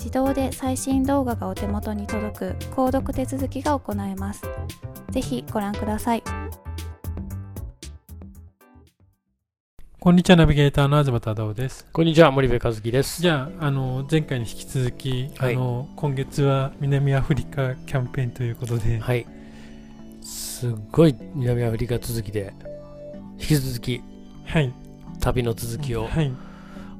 自動で最新動画がお手元に届く購読手続きが行えます。ぜひご覧ください。こんにちは、ナビゲーターの東忠夫です。こんにちは、森部和樹です。じゃあ、あの前回に引き続き、はい、あの今月は南アフリカキャンペーンということで、はい、すごい南アフリカ続きで、引き続き、はい、旅の続きを、はい、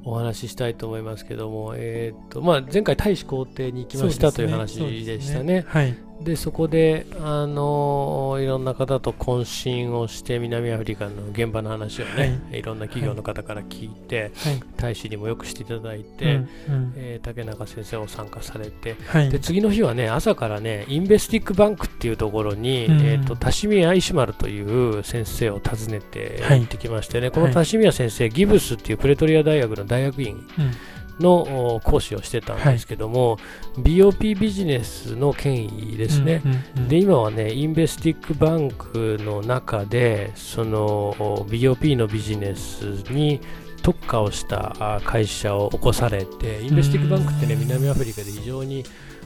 お話ししたいと思いますけども、えーとまあ、前回、大使公邸に行きました、ね、という話でしたね。はい、でそこで、あのいろんな方と懇親をして南アフリカの現場の話をね、はい、いろんな企業の方から聞いて、はい、大使にもよくしていただいて、うん、えー、竹中先生を参加されて、はい、で次の日はね朝からねインベスティックバンクっていうところに、うん、えーと、タシミヤ・イシマルという先生を訪ねて行ってきましてね、このタシミヤ先生ギブスっていうプレトリア大学の大学院、うん。の講師をしてたんですけども、はい、BOP ビジネスの権威ですね、で今はね Investec Bank の中でその BOP のビジネスに特化をした会社を起こされて Investec Bank ってね南アフリカで非常に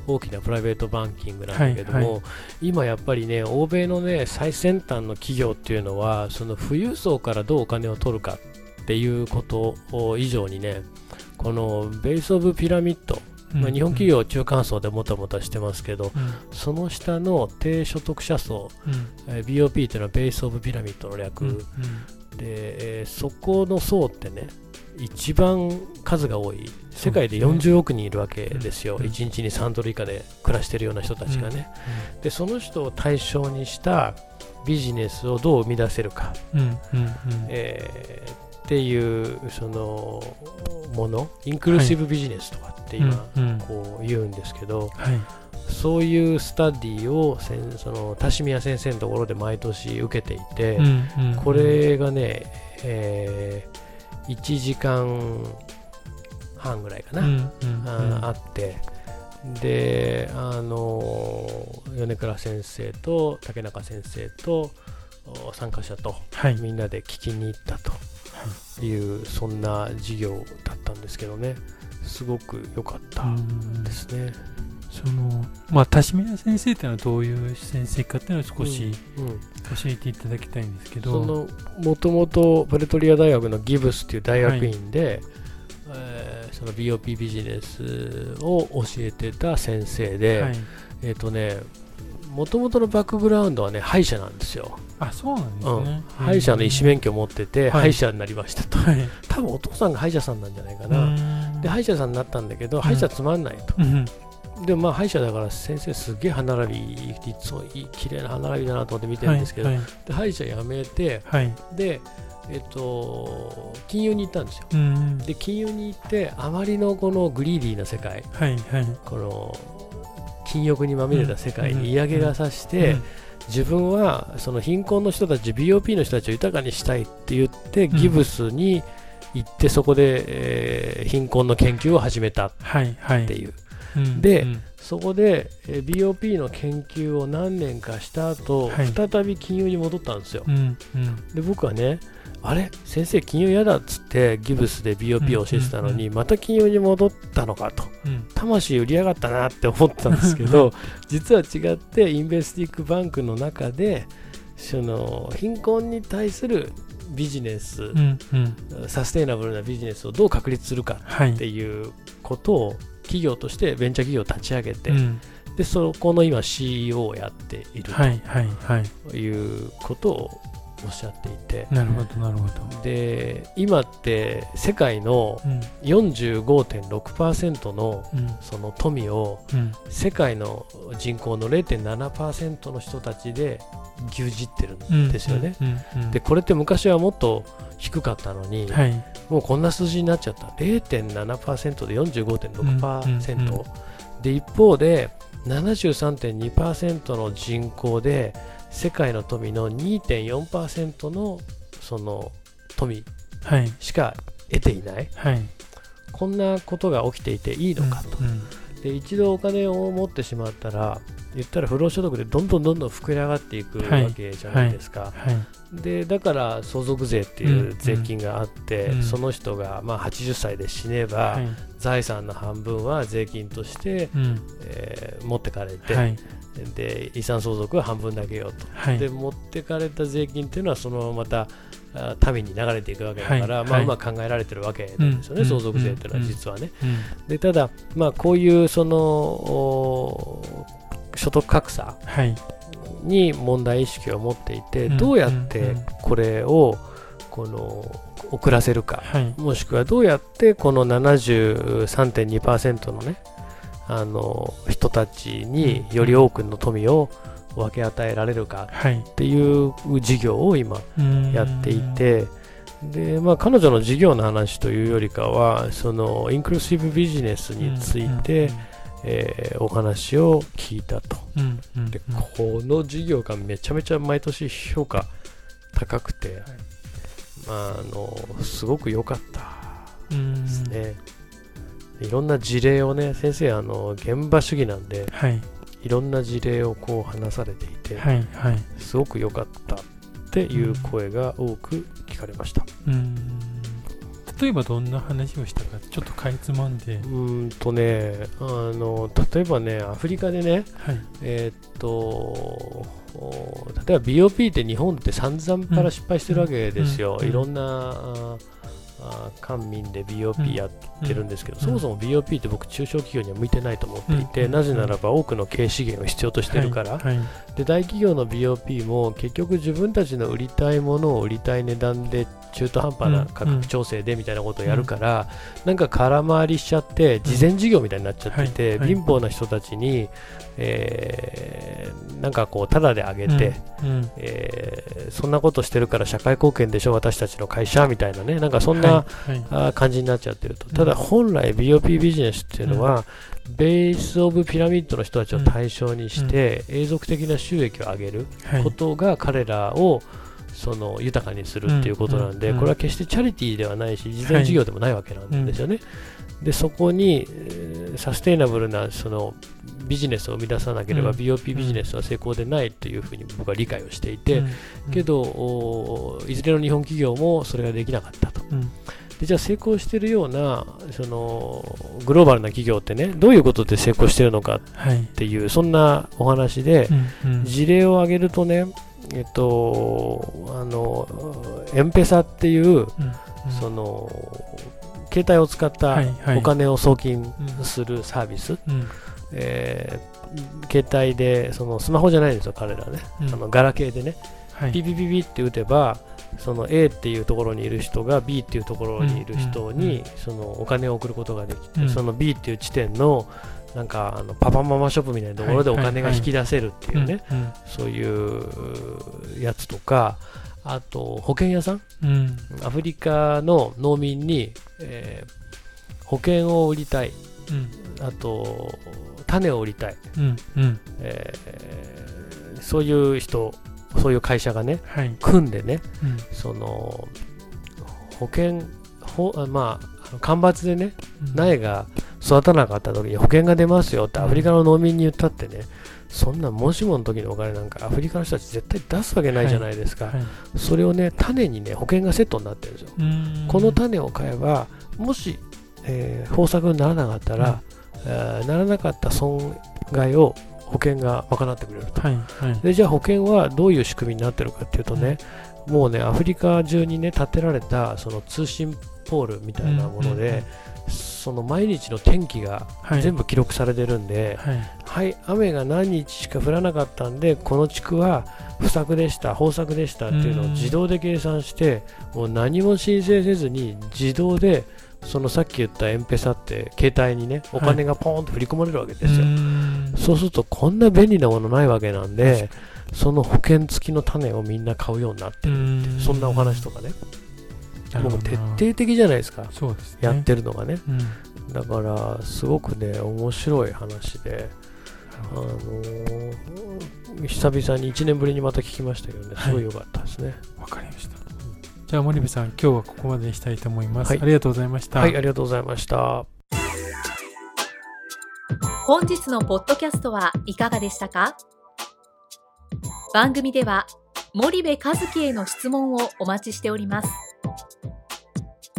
大きなプライベートバンキングなんだけども、はいはい、今やっぱりね欧米のね最先端の企業っていうのはその富裕層からどうお金を取るかっていうこと以上にねこのベース・オブ・ピラミッド、まあ、日本企業中間層でもたもたしてますけど、うん、その下の低所得者層、うん、えー、BOP というのはベース・オブ・ピラミッドの略、うん、で、えー、そこの層ってね一番数が多い。世界で40億人いるわけですよ、すね、1日に3ドル以下で暮らしているような人たちがね、でその人を対象にしたビジネスをどう生み出せるか、えー、っていうそのものインクルーシブビジネスとかって今こう言うんですけど、はい、そういうスタディをその田島先生のところで毎年受けていて、これがね、えー、1時間半ぐらいかな、ああってであの米倉先生と竹中先生と参加者と、みんなで聞きに行ったと。いうそんな授業だったんですけどね。すごく良かったですね。そのまあ田島先生っていうのはどういう先生かっていうのを少し教えていただきたいんですけど、うんうん、もともとプレトリア大学のギブスっていう大学院で、はい、えー、その BOP ビジネスを教えてた先生で、はい、えっ、ー、とねもともとのバックグラウンドはね歯医者なんですよ。あそうなんですね、うん、歯医者の医師免許を持ってて、歯医者になりましたと、はい、多分お父さんが歯医者さんなんじゃないかな。で歯医者さんになったんだけど、歯医者つまんないと、でもまあ歯医者だから先生すげえ歯並びいつもいい綺麗な歯並びだなと思って見てるんですけど、はいはい。で歯医者辞めてはい。でえっと金融に行ったんですよ。うんで金融に行ってあまりのこのグリーディーな世界はいはい。この金欲にまみれた世界うんに嫌気がさして、うん自分はその貧困の人たち BOP の人たちを豊かにしたいって言ってギブスに行ってそこで、えー貧困の研究を始めたっはいはいてい。ううんでうん。そこで、えー BOP の研究を何年かした後、はい。再び金融に戻ったんですよ。で僕はねあれ？先生金融嫌だっつってギブスで BOP を教えてたのに、うんまた金融に戻ったのかと。うん。魂売りやがったなって思ったんですけど 実は違ってインベスティックバンクの中でその貧困に対するビジネス、うんうん。サステイナブルなビジネスをどう確立するかはいっていうことを企業としてベンチャー企業を立ち上げて、うん。でそこの今 CEO をやっているということをおっしゃっていて、なるほどなるほど。で今って世界のうん。45.6%のうん。その富をうん。世界の人口の0.7%の人たちで牛耳ってるうんんですよね。でこれって昔はもっと低かったのに、はい。もうこんな数字になっちゃった。0.7%で45.6%、うんうんで一方で73.2%の人口で世界の富の2.4%のその富はい。しか得ていない。はい。こんなことが起きていていいのかと、うんで一度お金を持ってしまったら言ったら不労所得でどんどんどんどん膨れ上がっていくはい。わけじゃないですか、はい。でだから相続税っていう税金があって、うん。その人がまあ80歳で死ねば、はい。財産の半分は税金として、うん。えー持ってかれて、はいで遺産相続は半分だけよと、はい。で持ってかれた税金っていうのはそのまままたあ民に流れていくわけだから、まあ、はい。はいうまく考えられてるわけなんですよね、うん。相続税っていうのうん。は実はね。うん。でただ、まあ、こういうそのお所得格差はい。に問題意識を持っていて、うん。どうやっうん。てうん。これをこの遅らせるか、はい。もしくはどうやってこの73.2%のねあの人たちにより多くの富を分け与えられるかはい。っていう事業を今うんやっていて、でまあ、彼女の事業の話というよりかはそのインクルーシブビジネスについて、えーお話を聞いたと。でうんこの事業がめちゃめちゃ毎年評価高くて、まあ、あのすごく良かったうんですね、いろんな事例をね先生あの現場主義なんではい。いろんな事例をこう話されていて、はいはい。すごく良かったっていう声が多く聞かれました。うん。例えばどんな話をしたかちょっとかいつまんで。うーんとねあの例えばねアフリカでねはい。えーっとお例えば BOP って日本って散々から失敗してるわけですよ、うんいろんなああ官民で BOP やってるんですけど、うん。そもそも BOP って僕中小企業には向いてないと思っていて、うん。なぜならば多くの経営資源を必要としてるから、はい。はい。で大企業の BOP も結局自分たちの売りたいものを売りたい値段で中途半端な価格調整でみたいなことをやるから、なんか空回りしちゃって事前事業みたいになっちゃってて、貧乏な人たちに、えーなんかこうタダであげて、うん。えーそんなことしてるから社会貢献でしょ私たちの会社みたいなね。なんかそんな、はいはい。あー感じになっちゃってると。うん。ただ本来 BOP ビジネスっていうのは、ベースオブピラミッドの人たちを対象にして、永続的な収益を上げるはい。ことが彼らをその豊かにするっていうことなんで、これは決してチャリティーではないし事前事業でもないわけなんですよね。でそこに、えーサステイナブルなそのビジネスを生み出さなければ、うん。BOP ビジネスは成功でないというふうに僕は理解をしていて、うん。けどおいずれの日本企業もそれができなかったと。うん。でじゃあ成功しているようなそのグローバルな企業ってねどういうことで成功しているのかっはいてい。うそんなお話で、うんうん。事例を挙げるとね、えっと、あの、エンペサっていう、うんうん。その、携帯を使ったお金を送金うんするサービス、うん。えー携帯で、そのスマホじゃないんですよ、彼らね。うん。あのガラケーでね、はい。ピピピピって打てば、その A っていうところにいる人が B っていうところにいる人にそのお金を送ることができて、うん。その B っていう地点のなんかあのパパママショップみたいなところでお金が引き出せるっていうね、そういうやつとか、あと保険屋さん、うん、アフリカの農民に、えー、保険を売りたい、うん、あと種を売りたい、うんうん。えー、そういう人そういう会社がね、はい、組んでね、うん、その保険ほまあ干ばつでね、苗が育たなかった時に保険が出ますよってアフリカの農民に言ったってね、そんなもしもの時のお金なんかアフリカの人たち絶対出すわけないじゃないですか、はい。はい、それをね種にね保険がセットになってるんですよ。この種を買えばもし、えー、豊作にならなかったら、うん、えー、ならなかった損害を保険が賄ってくれると、はい。はい、でじゃあ保険はどういう仕組みになってるかっていうとね、うん、もうねアフリカ中にね建てられたその通信ポールみたいなもので、その毎日の天気が全部記録されてるんで、はい、はい、雨が何日しか降らなかったんでこの地区は不作でした豊作でしたっていうのを自動で計算してもう何も申請せずに自動でそのさっき言ったエンペサって携帯にねお金がポーンと振り込まれるわけですよ、はい、そうするとこんな便利なものないわけなんでその保険付きの種をみんな買うようになってるってそんなお話とかねもう徹底的じゃないですか。そうです、ね、やってるのがね、うん、だからすごくね面白い話で。あのー、久々に1年ぶりにまた聞きましたけどね。すごい良かったですね。わ、はい、かりました。じゃあ森部さん今日はここまでにしたいと思います、はい、ありがとうございました。はいありがとうございました。本日のポッドキャストはいかがでしたか？番組では森部和樹への質問をお待ちしております